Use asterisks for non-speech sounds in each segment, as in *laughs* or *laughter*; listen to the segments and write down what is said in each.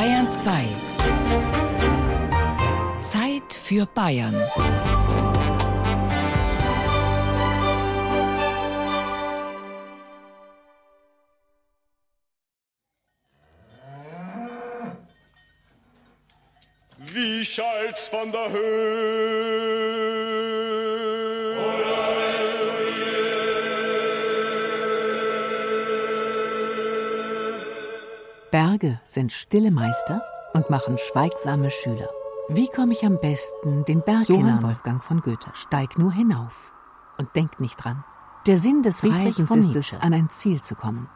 Bayern 2. Zeit für Bayern. Wie schallt's von der Höhe? Berge sind stille Meister und machen schweigsame Schüler. Wie komme ich am besten den Berg Johann hinan? Wolfgang von Goethe. Steig nur hinauf und denk nicht dran. Der Sinn des Friedrich Reisens ist es, an ein Ziel zu kommen.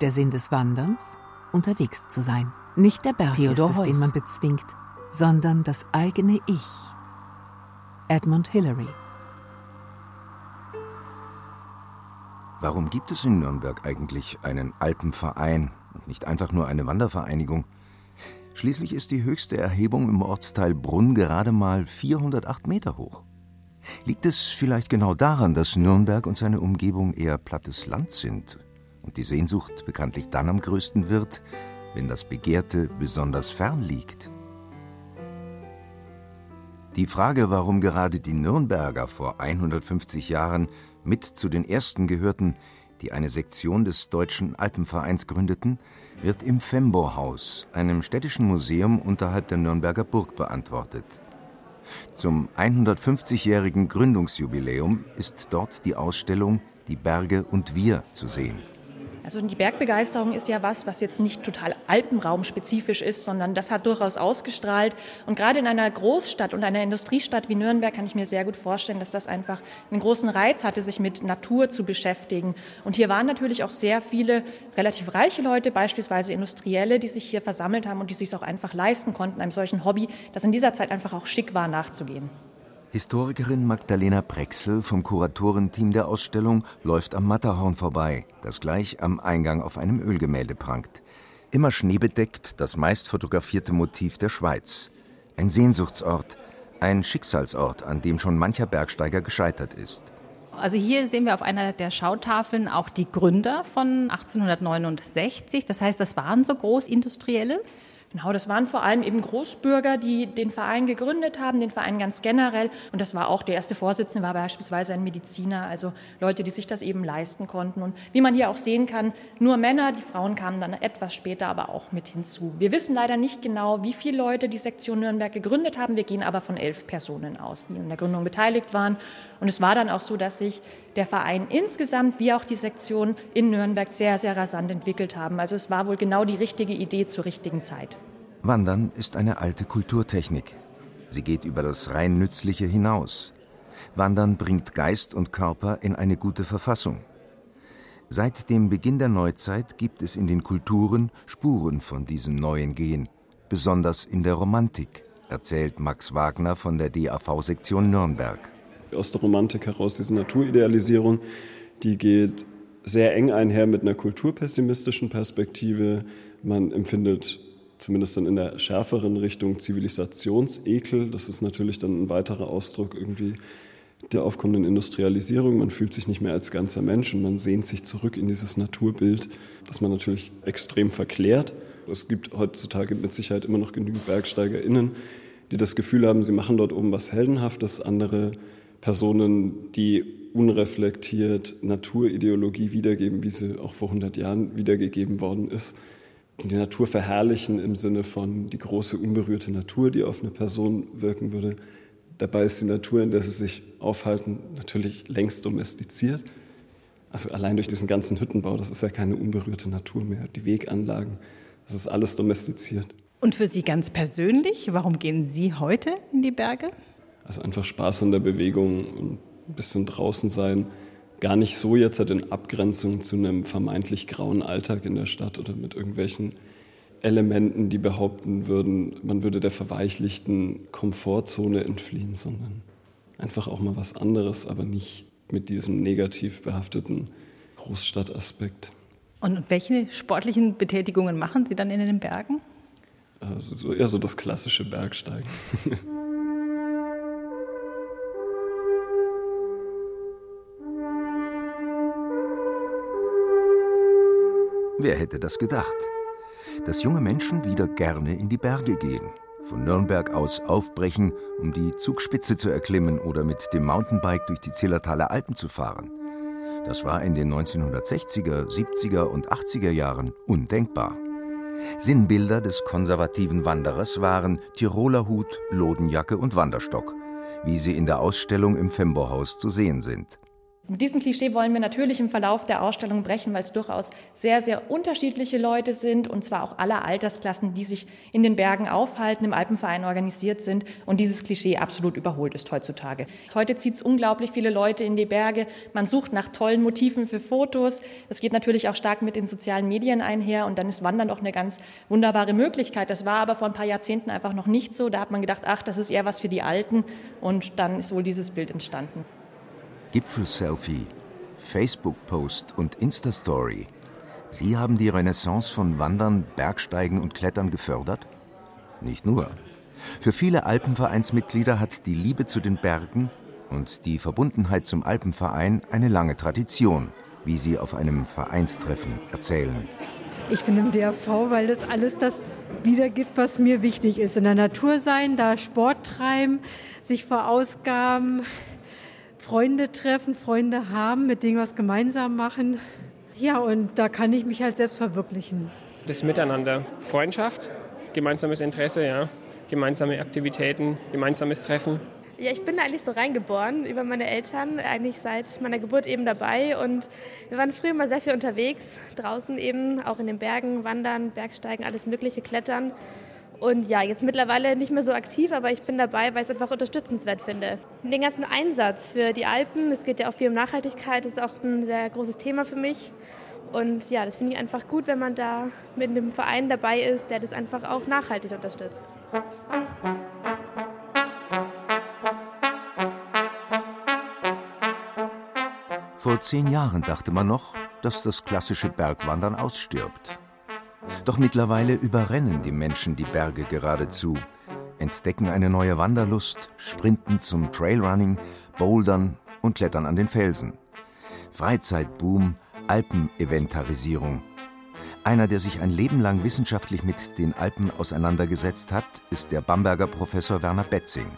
Der Sinn des Wanderns, unterwegs zu sein. Nicht der Berg Theodor ist es, Heuss. den man bezwingt, sondern das eigene Ich. Edmund Hillary Warum gibt es in Nürnberg eigentlich einen Alpenverein nicht einfach nur eine Wandervereinigung? Schließlich ist die höchste Erhebung im Ortsteil Brunn gerade mal 408 Meter hoch. Liegt es vielleicht genau daran, dass Nürnberg und seine Umgebung eher plattes Land sind und die Sehnsucht bekanntlich dann am größten wird, wenn das Begehrte besonders fern liegt? Die Frage, warum gerade die Nürnberger vor 150 Jahren mit zu den ersten gehörten, die eine Sektion des Deutschen Alpenvereins gründeten, wird im Fembo-Haus, einem städtischen Museum unterhalb der Nürnberger Burg, beantwortet. Zum 150-jährigen Gründungsjubiläum ist dort die Ausstellung Die Berge und wir zu sehen. Also die Bergbegeisterung ist ja was, was jetzt nicht total alpenraumspezifisch ist, sondern das hat durchaus ausgestrahlt. Und gerade in einer Großstadt und einer Industriestadt wie Nürnberg kann ich mir sehr gut vorstellen, dass das einfach einen großen Reiz hatte, sich mit Natur zu beschäftigen. Und hier waren natürlich auch sehr viele relativ reiche Leute, beispielsweise Industrielle, die sich hier versammelt haben und die sich auch einfach leisten konnten, einem solchen Hobby, das in dieser Zeit einfach auch schick war, nachzugehen. Historikerin Magdalena Brexel vom Kuratorenteam der Ausstellung läuft am Matterhorn vorbei, das gleich am Eingang auf einem Ölgemälde prangt. Immer schneebedeckt das meist fotografierte Motiv der Schweiz. Ein Sehnsuchtsort, ein Schicksalsort, an dem schon mancher Bergsteiger gescheitert ist. Also hier sehen wir auf einer der Schautafeln auch die Gründer von 1869. Das heißt, das waren so Großindustrielle. Genau, das waren vor allem eben Großbürger, die den Verein gegründet haben, den Verein ganz generell. Und das war auch der erste Vorsitzende, war beispielsweise ein Mediziner, also Leute, die sich das eben leisten konnten. Und wie man hier auch sehen kann, nur Männer, die Frauen kamen dann etwas später aber auch mit hinzu. Wir wissen leider nicht genau, wie viele Leute die Sektion Nürnberg gegründet haben. Wir gehen aber von elf Personen aus, die in der Gründung beteiligt waren. Und es war dann auch so, dass sich der Verein insgesamt wie auch die Sektion in Nürnberg sehr, sehr rasant entwickelt haben. Also es war wohl genau die richtige Idee zur richtigen Zeit. Wandern ist eine alte Kulturtechnik. Sie geht über das rein Nützliche hinaus. Wandern bringt Geist und Körper in eine gute Verfassung. Seit dem Beginn der Neuzeit gibt es in den Kulturen Spuren von diesem neuen Gehen, besonders in der Romantik, erzählt Max Wagner von der DAV-Sektion Nürnberg. Aus der Romantik heraus diese Naturidealisierung, die geht sehr eng einher mit einer kulturpessimistischen Perspektive. Man empfindet zumindest dann in der schärferen Richtung Zivilisationsekel. Das ist natürlich dann ein weiterer Ausdruck irgendwie der aufkommenden Industrialisierung. Man fühlt sich nicht mehr als ganzer Mensch und man sehnt sich zurück in dieses Naturbild, das man natürlich extrem verklärt. Es gibt heutzutage mit Sicherheit immer noch genügend BergsteigerInnen, die das Gefühl haben, sie machen dort oben was Heldenhaftes. Andere Personen, die unreflektiert Naturideologie wiedergeben, wie sie auch vor 100 Jahren wiedergegeben worden ist die Natur verherrlichen im Sinne von die große unberührte Natur, die auf eine Person wirken würde. Dabei ist die Natur, in der sie sich aufhalten, natürlich längst domestiziert. Also allein durch diesen ganzen Hüttenbau, das ist ja keine unberührte Natur mehr. Die Weganlagen, das ist alles domestiziert. Und für Sie ganz persönlich, warum gehen Sie heute in die Berge? Also einfach Spaß an der Bewegung und ein bisschen draußen sein gar nicht so jetzt halt in Abgrenzung zu einem vermeintlich grauen Alltag in der Stadt oder mit irgendwelchen Elementen, die behaupten würden, man würde der verweichlichten Komfortzone entfliehen, sondern einfach auch mal was anderes, aber nicht mit diesem negativ behafteten Großstadtaspekt. Und welche sportlichen Betätigungen machen Sie dann in den Bergen? Also eher so das klassische Bergsteigen. *laughs* Wer hätte das gedacht? dass junge Menschen wieder gerne in die Berge gehen, von Nürnberg aus aufbrechen, um die Zugspitze zu erklimmen oder mit dem Mountainbike durch die Zillertaler Alpen zu fahren. Das war in den 1960er, 70er und 80er Jahren undenkbar. Sinnbilder des konservativen Wanderers waren Tiroler Hut, Lodenjacke und Wanderstock, wie sie in der Ausstellung im Fembohaus zu sehen sind. Mit diesem Klischee wollen wir natürlich im Verlauf der Ausstellung brechen, weil es durchaus sehr, sehr unterschiedliche Leute sind und zwar auch aller Altersklassen, die sich in den Bergen aufhalten, im Alpenverein organisiert sind und dieses Klischee absolut überholt ist heutzutage. Heute zieht es unglaublich viele Leute in die Berge. Man sucht nach tollen Motiven für Fotos. Es geht natürlich auch stark mit den sozialen Medien einher und dann ist Wandern auch eine ganz wunderbare Möglichkeit. Das war aber vor ein paar Jahrzehnten einfach noch nicht so. Da hat man gedacht, ach, das ist eher was für die Alten und dann ist wohl dieses Bild entstanden. Gipfelselfie, Facebook-Post und Insta-Story. Sie haben die Renaissance von Wandern, Bergsteigen und Klettern gefördert? Nicht nur. Für viele Alpenvereinsmitglieder hat die Liebe zu den Bergen und die Verbundenheit zum Alpenverein eine lange Tradition, wie sie auf einem Vereinstreffen erzählen. Ich bin im DRV, weil das alles das wiedergibt, was mir wichtig ist. In der Natur sein, da Sport treiben, sich verausgaben, Freunde treffen, Freunde haben, mit denen was gemeinsam machen. Ja, und da kann ich mich halt selbst verwirklichen. Das Miteinander, Freundschaft, gemeinsames Interesse, ja, gemeinsame Aktivitäten, gemeinsames Treffen. Ja, ich bin eigentlich so reingeboren über meine Eltern, eigentlich seit meiner Geburt eben dabei. Und wir waren früher mal sehr viel unterwegs, draußen eben, auch in den Bergen, wandern, Bergsteigen, alles Mögliche, klettern. Und ja, jetzt mittlerweile nicht mehr so aktiv, aber ich bin dabei, weil ich es einfach unterstützenswert finde. Den ganzen Einsatz für die Alpen, es geht ja auch viel um Nachhaltigkeit, ist auch ein sehr großes Thema für mich. Und ja, das finde ich einfach gut, wenn man da mit einem Verein dabei ist, der das einfach auch nachhaltig unterstützt. Vor zehn Jahren dachte man noch, dass das klassische Bergwandern ausstirbt. Doch mittlerweile überrennen die Menschen die Berge geradezu, entdecken eine neue Wanderlust, sprinten zum Trailrunning, Bouldern und klettern an den Felsen. Freizeitboom, Alpeneventarisierung. Einer, der sich ein Leben lang wissenschaftlich mit den Alpen auseinandergesetzt hat, ist der Bamberger Professor Werner Betzing.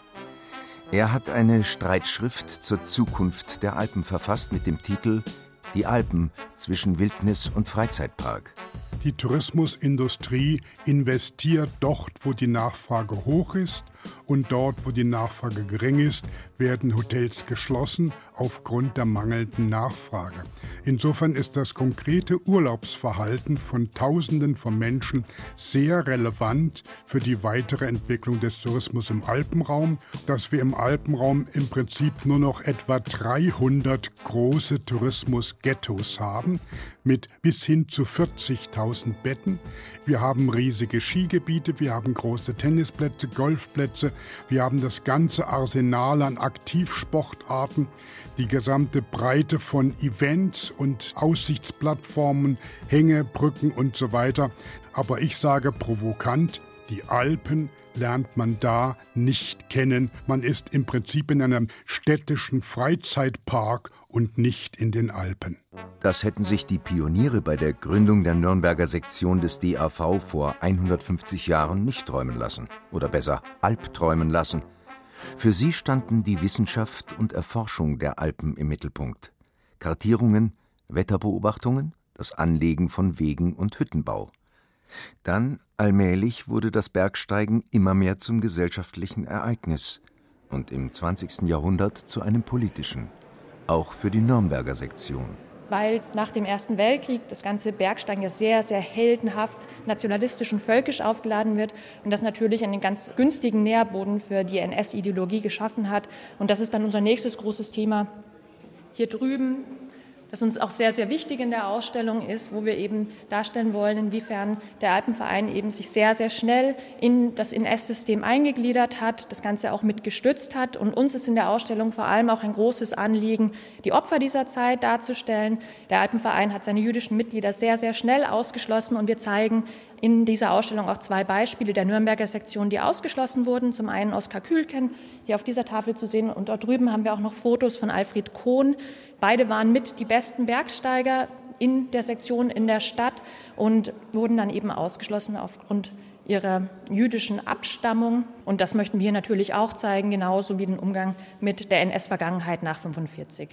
Er hat eine Streitschrift zur Zukunft der Alpen verfasst mit dem Titel Die Alpen zwischen Wildnis und Freizeitpark. Die Tourismusindustrie investiert dort, wo die Nachfrage hoch ist und dort, wo die Nachfrage gering ist, werden Hotels geschlossen aufgrund der mangelnden Nachfrage. Insofern ist das konkrete Urlaubsverhalten von Tausenden von Menschen sehr relevant für die weitere Entwicklung des Tourismus im Alpenraum, dass wir im Alpenraum im Prinzip nur noch etwa 300 große Tourismusghettos haben mit bis hin zu 40.000 Betten. Wir haben riesige Skigebiete, wir haben große Tennisplätze, Golfplätze, wir haben das ganze Arsenal an Aktivsportarten, die gesamte Breite von Events und Aussichtsplattformen, Hängebrücken und so weiter. Aber ich sage provokant, die Alpen lernt man da nicht kennen. Man ist im Prinzip in einem städtischen Freizeitpark und nicht in den Alpen. Das hätten sich die Pioniere bei der Gründung der Nürnberger Sektion des DAV vor 150 Jahren nicht träumen lassen. Oder besser, albträumen lassen. Für sie standen die Wissenschaft und Erforschung der Alpen im Mittelpunkt. Kartierungen, Wetterbeobachtungen, das Anlegen von Wegen und Hüttenbau. Dann allmählich wurde das Bergsteigen immer mehr zum gesellschaftlichen Ereignis und im 20. Jahrhundert zu einem politischen, auch für die Nürnberger Sektion weil nach dem Ersten Weltkrieg das ganze Bergsteigen ja sehr, sehr heldenhaft, nationalistisch und völkisch aufgeladen wird und das natürlich einen ganz günstigen Nährboden für die NS-Ideologie geschaffen hat. Und das ist dann unser nächstes großes Thema. Hier drüben das uns auch sehr, sehr wichtig in der Ausstellung ist, wo wir eben darstellen wollen, inwiefern der Alpenverein eben sich sehr, sehr schnell in das NS-System eingegliedert hat, das Ganze auch mit gestützt hat. Und uns ist in der Ausstellung vor allem auch ein großes Anliegen, die Opfer dieser Zeit darzustellen. Der Alpenverein hat seine jüdischen Mitglieder sehr, sehr schnell ausgeschlossen und wir zeigen in dieser Ausstellung auch zwei Beispiele der Nürnberger Sektion, die ausgeschlossen wurden. Zum einen Oskar Kühlken, hier auf dieser Tafel zu sehen, und dort drüben haben wir auch noch Fotos von Alfred Kohn. Beide waren mit die besten Bergsteiger in der Sektion in der Stadt und wurden dann eben ausgeschlossen aufgrund ihrer jüdischen Abstammung. Und das möchten wir natürlich auch zeigen, genauso wie den Umgang mit der NS-Vergangenheit nach 1945.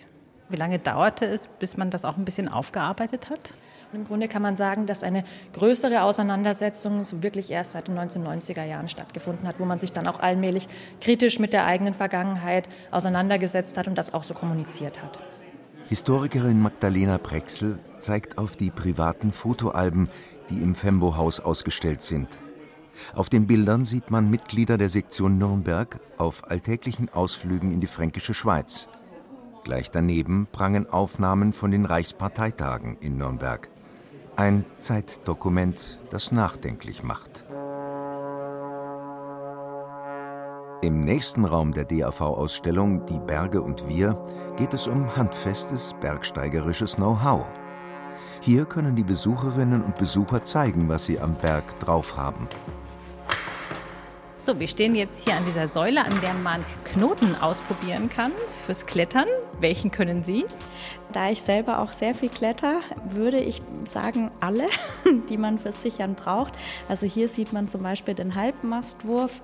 Wie lange dauerte es, bis man das auch ein bisschen aufgearbeitet hat? Im Grunde kann man sagen, dass eine größere Auseinandersetzung so wirklich erst seit den 1990er Jahren stattgefunden hat, wo man sich dann auch allmählich kritisch mit der eigenen Vergangenheit auseinandergesetzt hat und das auch so kommuniziert hat. Historikerin Magdalena Brexel zeigt auf die privaten Fotoalben, die im Fembo-Haus ausgestellt sind. Auf den Bildern sieht man Mitglieder der Sektion Nürnberg auf alltäglichen Ausflügen in die fränkische Schweiz. Gleich daneben prangen Aufnahmen von den Reichsparteitagen in Nürnberg. Ein Zeitdokument, das nachdenklich macht. Im nächsten Raum der DAV-Ausstellung Die Berge und wir geht es um handfestes bergsteigerisches Know-how. Hier können die Besucherinnen und Besucher zeigen, was sie am Berg drauf haben. So, wir stehen jetzt hier an dieser Säule, an der man Knoten ausprobieren kann fürs Klettern. Welchen können Sie? Da ich selber auch sehr viel kletter, würde ich sagen, alle, *laughs* die man fürs Sichern braucht. Also hier sieht man zum Beispiel den Halbmastwurf,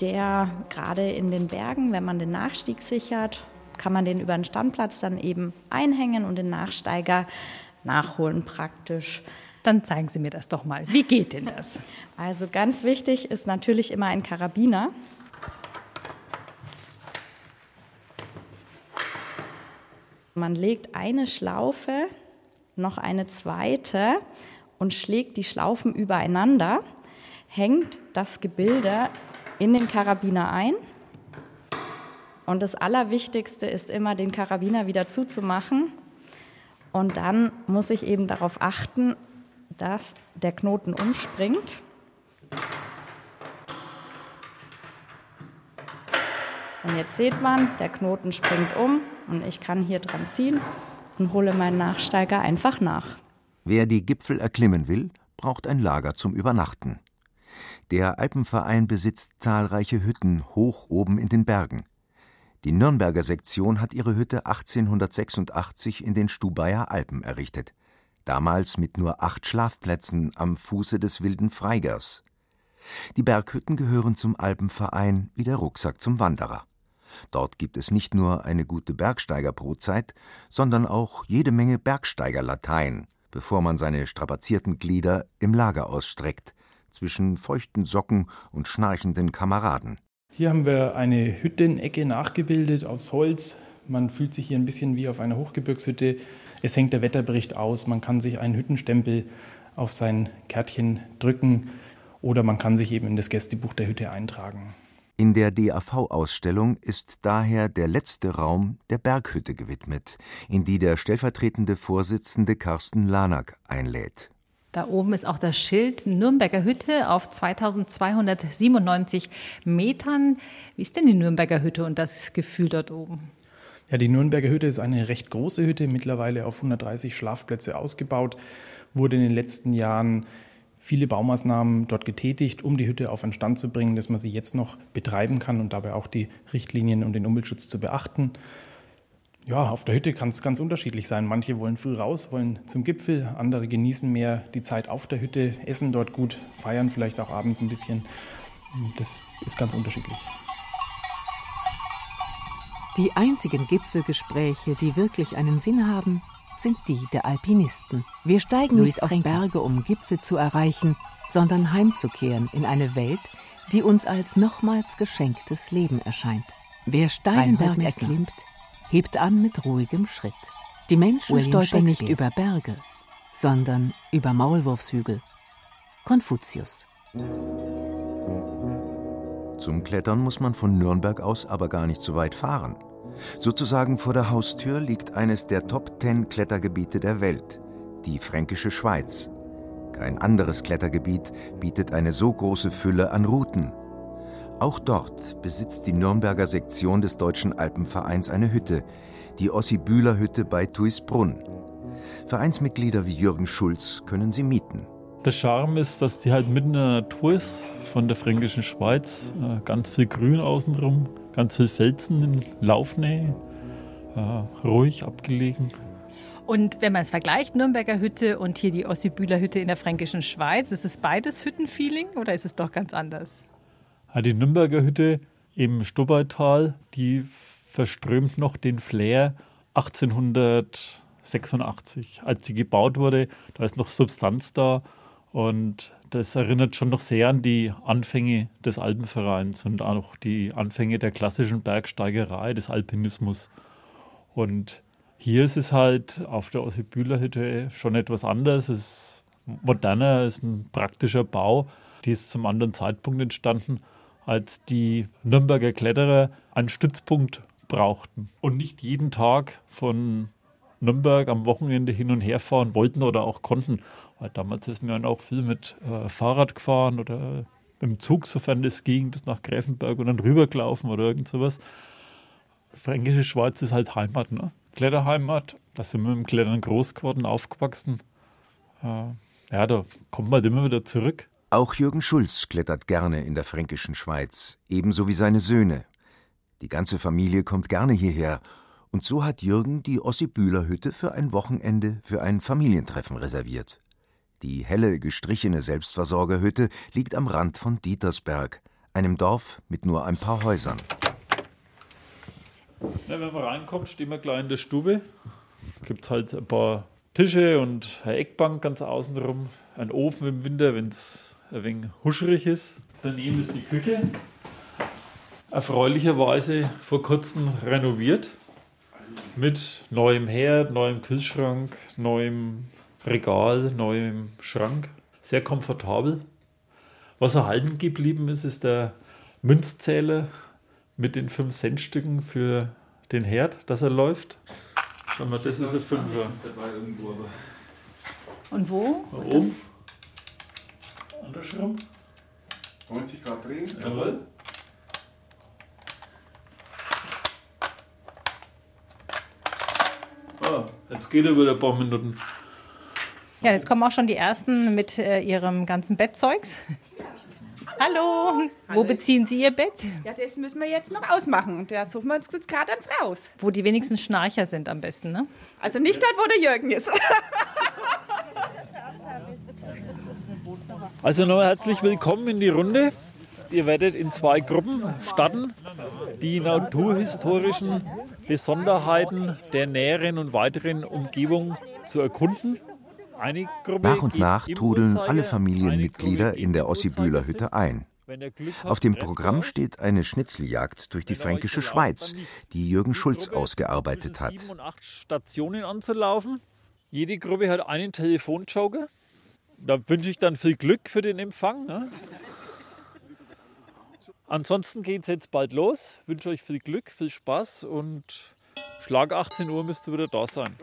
der gerade in den Bergen, wenn man den Nachstieg sichert, kann man den über den Standplatz dann eben einhängen und den Nachsteiger nachholen praktisch. Dann zeigen Sie mir das doch mal. Wie geht denn das? *laughs* Also ganz wichtig ist natürlich immer ein Karabiner. Man legt eine Schlaufe, noch eine zweite und schlägt die Schlaufen übereinander, hängt das Gebilde in den Karabiner ein. Und das Allerwichtigste ist immer, den Karabiner wieder zuzumachen. Und dann muss ich eben darauf achten, dass der Knoten umspringt. Und jetzt sieht man, der Knoten springt um und ich kann hier dran ziehen und hole meinen Nachsteiger einfach nach. Wer die Gipfel erklimmen will, braucht ein Lager zum Übernachten. Der Alpenverein besitzt zahlreiche Hütten hoch oben in den Bergen. Die Nürnberger Sektion hat ihre Hütte 1886 in den Stubaier Alpen errichtet damals mit nur acht Schlafplätzen am Fuße des wilden Freigers. Die Berghütten gehören zum Alpenverein wie der Rucksack zum Wanderer. Dort gibt es nicht nur eine gute Bergsteigerbrotzeit, sondern auch jede Menge Bergsteigerlatein, bevor man seine strapazierten Glieder im Lager ausstreckt, zwischen feuchten Socken und schnarchenden Kameraden. Hier haben wir eine Hüttenecke nachgebildet aus Holz. Man fühlt sich hier ein bisschen wie auf einer Hochgebirgshütte. Es hängt der Wetterbericht aus, man kann sich einen Hüttenstempel auf sein Kärtchen drücken oder man kann sich eben in das Gästebuch der Hütte eintragen. In der DAV-Ausstellung ist daher der letzte Raum der Berghütte gewidmet, in die der stellvertretende Vorsitzende Carsten Lanak einlädt. Da oben ist auch das Schild Nürnberger Hütte auf 2297 Metern. Wie ist denn die Nürnberger Hütte und das Gefühl dort oben? Ja, die Nürnberger Hütte ist eine recht große Hütte, mittlerweile auf 130 Schlafplätze ausgebaut, wurde in den letzten Jahren viele Baumaßnahmen dort getätigt, um die Hütte auf einen Stand zu bringen, dass man sie jetzt noch betreiben kann und dabei auch die Richtlinien und den Umweltschutz zu beachten. Ja, auf der Hütte kann es ganz unterschiedlich sein. Manche wollen früh raus, wollen zum Gipfel, andere genießen mehr die Zeit auf der Hütte, essen dort gut, feiern vielleicht auch abends ein bisschen. Das ist ganz unterschiedlich. Die einzigen Gipfelgespräche, die wirklich einen Sinn haben, sind die der Alpinisten. Wir steigen Luis nicht auf Trenker. Berge, um Gipfel zu erreichen, sondern heimzukehren in eine Welt, die uns als nochmals geschenktes Leben erscheint. Wer Steinberg erklimmt, hebt an mit ruhigem Schritt. Die Menschen William stolpern nicht über Berge, sondern über Maulwurfshügel. Konfuzius. Zum Klettern muss man von Nürnberg aus aber gar nicht so weit fahren. Sozusagen vor der Haustür liegt eines der Top Ten Klettergebiete der Welt, die Fränkische Schweiz. Kein anderes Klettergebiet bietet eine so große Fülle an Routen. Auch dort besitzt die Nürnberger Sektion des Deutschen Alpenvereins eine Hütte, die Ossi-Bühler-Hütte bei Tuisbrunn. Vereinsmitglieder wie Jürgen Schulz können sie mieten. Der Charme ist, dass die halt mitten in der Natur ist, von der fränkischen Schweiz. Äh, ganz viel Grün außenrum, ganz viel Felsen in Laufnähe, äh, ruhig abgelegen. Und wenn man es vergleicht, Nürnberger Hütte und hier die Ossibühler Hütte in der fränkischen Schweiz, ist es beides Hüttenfeeling oder ist es doch ganz anders? Die Nürnberger Hütte im Stubaital, die verströmt noch den Flair 1886, als sie gebaut wurde. Da ist noch Substanz da und das erinnert schon noch sehr an die Anfänge des Alpenvereins und auch die Anfänge der klassischen Bergsteigerei, des Alpinismus. Und hier ist es halt auf der Ossibühler-Hütte schon etwas anders. Es ist moderner, es ist ein praktischer Bau. Die ist zum anderen Zeitpunkt entstanden, als die Nürnberger Kletterer einen Stützpunkt brauchten und nicht jeden Tag von Nürnberg am Wochenende hin und her fahren wollten oder auch konnten. Weil damals ist man auch viel mit äh, Fahrrad gefahren oder im Zug, sofern es ging, bis nach Gräfenberg und dann rübergelaufen oder irgend sowas. Fränkische Schweiz ist halt Heimat, ne? Kletterheimat. Da sind wir dem Klettern groß geworden, aufgewachsen. Äh, ja, da kommt man halt immer wieder zurück. Auch Jürgen Schulz klettert gerne in der fränkischen Schweiz, ebenso wie seine Söhne. Die ganze Familie kommt gerne hierher. Und so hat Jürgen die Ossibühler-Hütte für ein Wochenende für ein Familientreffen reserviert. Die helle, gestrichene Selbstversorgerhütte liegt am Rand von Dietersberg, einem Dorf mit nur ein paar Häusern. Ja, wenn man reinkommt, stehen wir gleich in der Stube. Gibt halt ein paar Tische und eine Eckbank ganz außenrum. Ein Ofen im Winter, wenn es ein wenig huscherig ist. Daneben ist die Küche. Erfreulicherweise vor kurzem renoviert. Mit neuem Herd, neuem Kühlschrank, neuem Regal, neuem Schrank. Sehr komfortabel. Was erhalten geblieben ist, ist der Münzzähler mit den 5-Cent-Stücken für den Herd, dass er läuft. Schau mal, das ist ein Fünfer. Und wo? Da oben. Andersrum. 90 Grad drehen. Jawohl. Jetzt geht er wieder ein paar Minuten. Ja, jetzt kommen auch schon die ersten mit äh, ihrem ganzen Bettzeugs. *laughs* Hallo. Wo beziehen Sie Ihr Bett? Ja, das müssen wir jetzt noch ausmachen. Da suchen wir uns jetzt gerade ans raus. Wo die wenigsten Schnarcher sind am besten, ne? Also nicht dort, wo der Jürgen ist. *laughs* Also nochmal herzlich willkommen in die Runde. Ihr werdet in zwei Gruppen starten, die naturhistorischen Besonderheiten der näheren und weiteren Umgebung zu erkunden. Nach und nach trudeln alle Familienmitglieder in der Ossibühler Hütte ein. Auf dem Programm steht eine Schnitzeljagd durch die fränkische Schweiz, die Jürgen Schulz ausgearbeitet hat. Stationen anzulaufen. Jede Gruppe hat einen Telefonjoker. Da wünsche ich dann viel Glück für den Empfang. Ne? Ansonsten geht es jetzt bald los. Ich wünsche euch viel Glück, viel Spaß und Schlag 18 Uhr müsst ihr wieder da sein.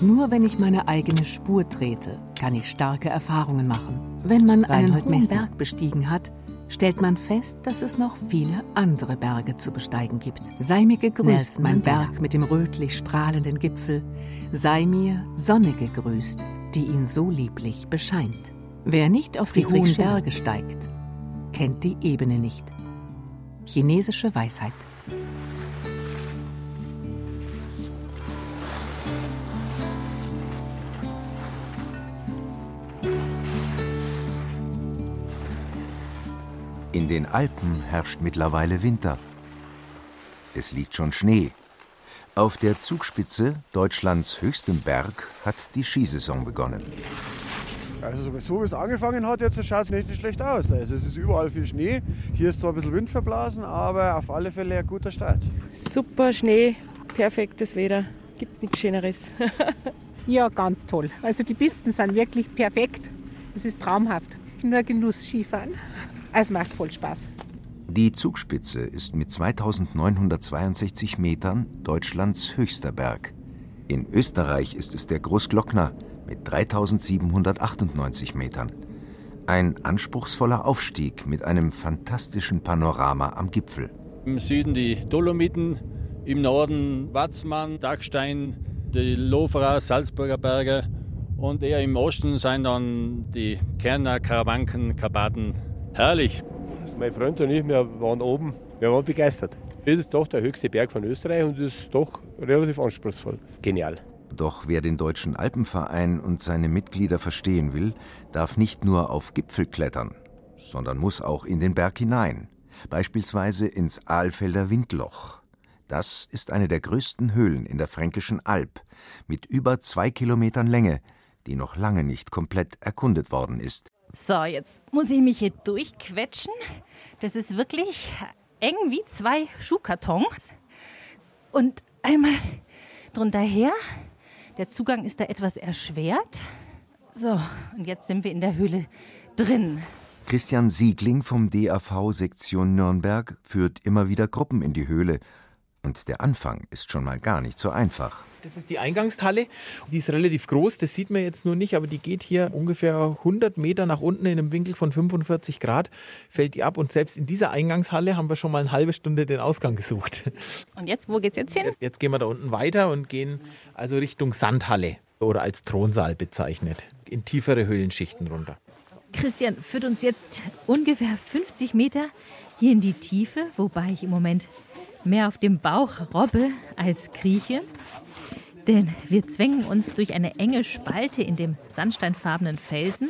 Nur wenn ich meine eigene Spur trete, kann ich starke Erfahrungen machen. Wenn man einen Reinhold hohen Messner. Berg bestiegen hat, stellt man fest, dass es noch viele andere Berge zu besteigen gibt. Sei mir gegrüßt, mein. Berg mit dem rötlich strahlenden Gipfel. Sei mir Sonne gegrüßt, die ihn so lieblich bescheint. Wer nicht auf die Friedrich hohen Schiller. Berge steigt, kennt die Ebene nicht. Chinesische Weisheit. In den Alpen herrscht mittlerweile Winter. Es liegt schon Schnee. Auf der Zugspitze, Deutschlands höchstem Berg, hat die Skisaison begonnen. Also so wie es angefangen hat, jetzt schaut es nicht, nicht schlecht aus. Also es ist überall viel Schnee. Hier ist zwar ein bisschen Wind verblasen, aber auf alle Fälle ein guter Start. Super Schnee, perfektes Wetter. Gibt nichts Schöneres. *laughs* Ja, ganz toll. Also die Pisten sind wirklich perfekt. Es ist traumhaft. Nur Genuss Skifahren. Es macht voll Spaß. Die Zugspitze ist mit 2962 Metern Deutschlands höchster Berg. In Österreich ist es der Großglockner mit 3798 Metern. Ein anspruchsvoller Aufstieg mit einem fantastischen Panorama am Gipfel. Im Süden die Dolomiten, im Norden Watzmann, Dachstein, die Loferer, Salzburger Berge und eher im Osten sind dann die Kerner, Karawanken, Karpaten Herrlich. Mein Freund und ich, wir waren oben, wir waren begeistert. Das ist doch der höchste Berg von Österreich und ist doch relativ anspruchsvoll. Genial. Doch wer den Deutschen Alpenverein und seine Mitglieder verstehen will, darf nicht nur auf Gipfel klettern, sondern muss auch in den Berg hinein, beispielsweise ins Aalfelder Windloch. Das ist eine der größten Höhlen in der Fränkischen Alb, mit über zwei Kilometern Länge, die noch lange nicht komplett erkundet worden ist. So, jetzt muss ich mich hier durchquetschen. Das ist wirklich eng wie zwei Schuhkartons. Und einmal drunter her. Der Zugang ist da etwas erschwert. So, und jetzt sind wir in der Höhle drin. Christian Siegling vom DAV Sektion Nürnberg führt immer wieder Gruppen in die Höhle. Und der Anfang ist schon mal gar nicht so einfach. Das ist die Eingangshalle. Die ist relativ groß, das sieht man jetzt nur nicht, aber die geht hier ungefähr 100 Meter nach unten in einem Winkel von 45 Grad, fällt die ab. Und selbst in dieser Eingangshalle haben wir schon mal eine halbe Stunde den Ausgang gesucht. Und jetzt, wo geht's jetzt hin? Jetzt gehen wir da unten weiter und gehen also Richtung Sandhalle oder als Thronsaal bezeichnet, in tiefere Höhlenschichten runter. Christian führt uns jetzt ungefähr 50 Meter hier in die Tiefe, wobei ich im Moment mehr auf dem Bauch robbe als krieche. Denn wir zwängen uns durch eine enge Spalte in dem sandsteinfarbenen Felsen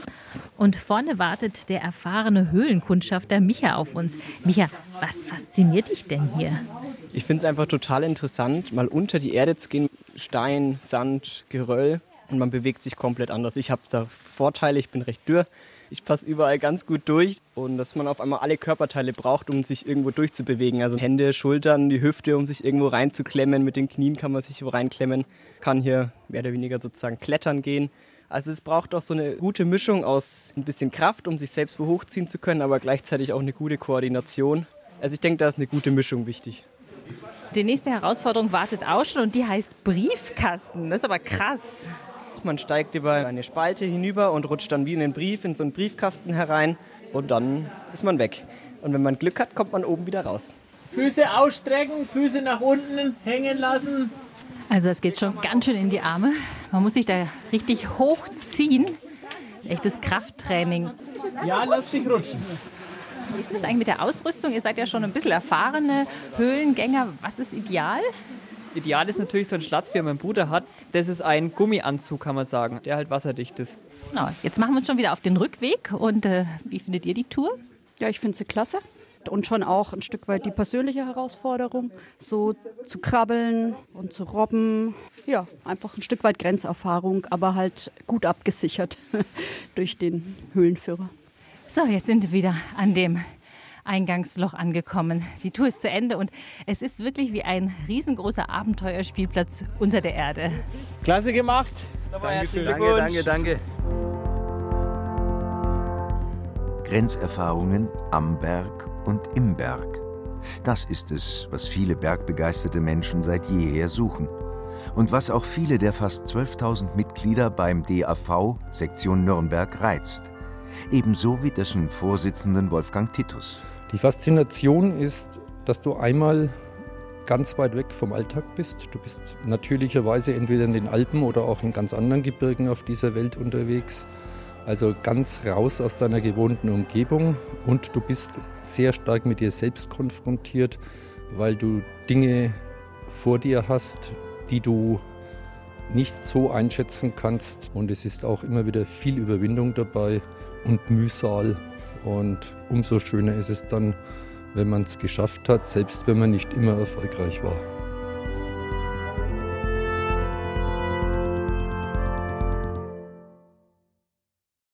und vorne wartet der erfahrene Höhlenkundschafter Micha auf uns. Micha, was fasziniert dich denn hier? Ich finde es einfach total interessant, mal unter die Erde zu gehen. Stein, Sand, Geröll und man bewegt sich komplett anders. Ich habe da Vorteile, ich bin recht dürr. Ich passe überall ganz gut durch und dass man auf einmal alle Körperteile braucht, um sich irgendwo durchzubewegen. Also Hände, Schultern, die Hüfte, um sich irgendwo reinzuklemmen. Mit den Knien kann man sich wo reinklemmen. Kann hier mehr oder weniger sozusagen klettern gehen. Also es braucht auch so eine gute Mischung aus ein bisschen Kraft, um sich selbst wo hochziehen zu können, aber gleichzeitig auch eine gute Koordination. Also ich denke, da ist eine gute Mischung wichtig. Die nächste Herausforderung wartet auch schon und die heißt Briefkasten. Das ist aber krass. Man steigt über eine Spalte hinüber und rutscht dann wie in den Brief in so einen Briefkasten herein und dann ist man weg. Und wenn man Glück hat, kommt man oben wieder raus. Füße ausstrecken, Füße nach unten hängen lassen. Also es geht schon ganz schön in die Arme. Man muss sich da richtig hochziehen. Echtes Krafttraining. Ja, lass dich rutschen. Wie ist das eigentlich mit der Ausrüstung? Ihr seid ja schon ein bisschen erfahrene Höhlengänger. Was ist ideal? Ideal ist natürlich so ein Schlatz, wie er mein Bruder hat. Das ist ein Gummianzug, kann man sagen, der halt wasserdicht ist. Genau, jetzt machen wir uns schon wieder auf den Rückweg. Und äh, wie findet ihr die Tour? Ja, ich finde sie klasse. Und schon auch ein Stück weit die persönliche Herausforderung, so zu krabbeln und zu robben. Ja, einfach ein Stück weit Grenzerfahrung, aber halt gut abgesichert *laughs* durch den Höhlenführer. So, jetzt sind wir wieder an dem Eingangsloch angekommen. Die Tour ist zu Ende und es ist wirklich wie ein riesengroßer Abenteuerspielplatz unter der Erde. Klasse gemacht. Dankeschön. Danke, danke, danke. Grenzerfahrungen am Berg und im Berg. Das ist es, was viele bergbegeisterte Menschen seit jeher suchen. Und was auch viele der fast 12.000 Mitglieder beim DAV Sektion Nürnberg reizt. Ebenso wie dessen Vorsitzenden Wolfgang Titus. Die Faszination ist, dass du einmal ganz weit weg vom Alltag bist. Du bist natürlicherweise entweder in den Alpen oder auch in ganz anderen Gebirgen auf dieser Welt unterwegs. Also ganz raus aus deiner gewohnten Umgebung und du bist sehr stark mit dir selbst konfrontiert, weil du Dinge vor dir hast, die du nicht so einschätzen kannst. Und es ist auch immer wieder viel Überwindung dabei und Mühsal. Und umso schöner ist es dann, wenn man es geschafft hat, selbst wenn man nicht immer erfolgreich war.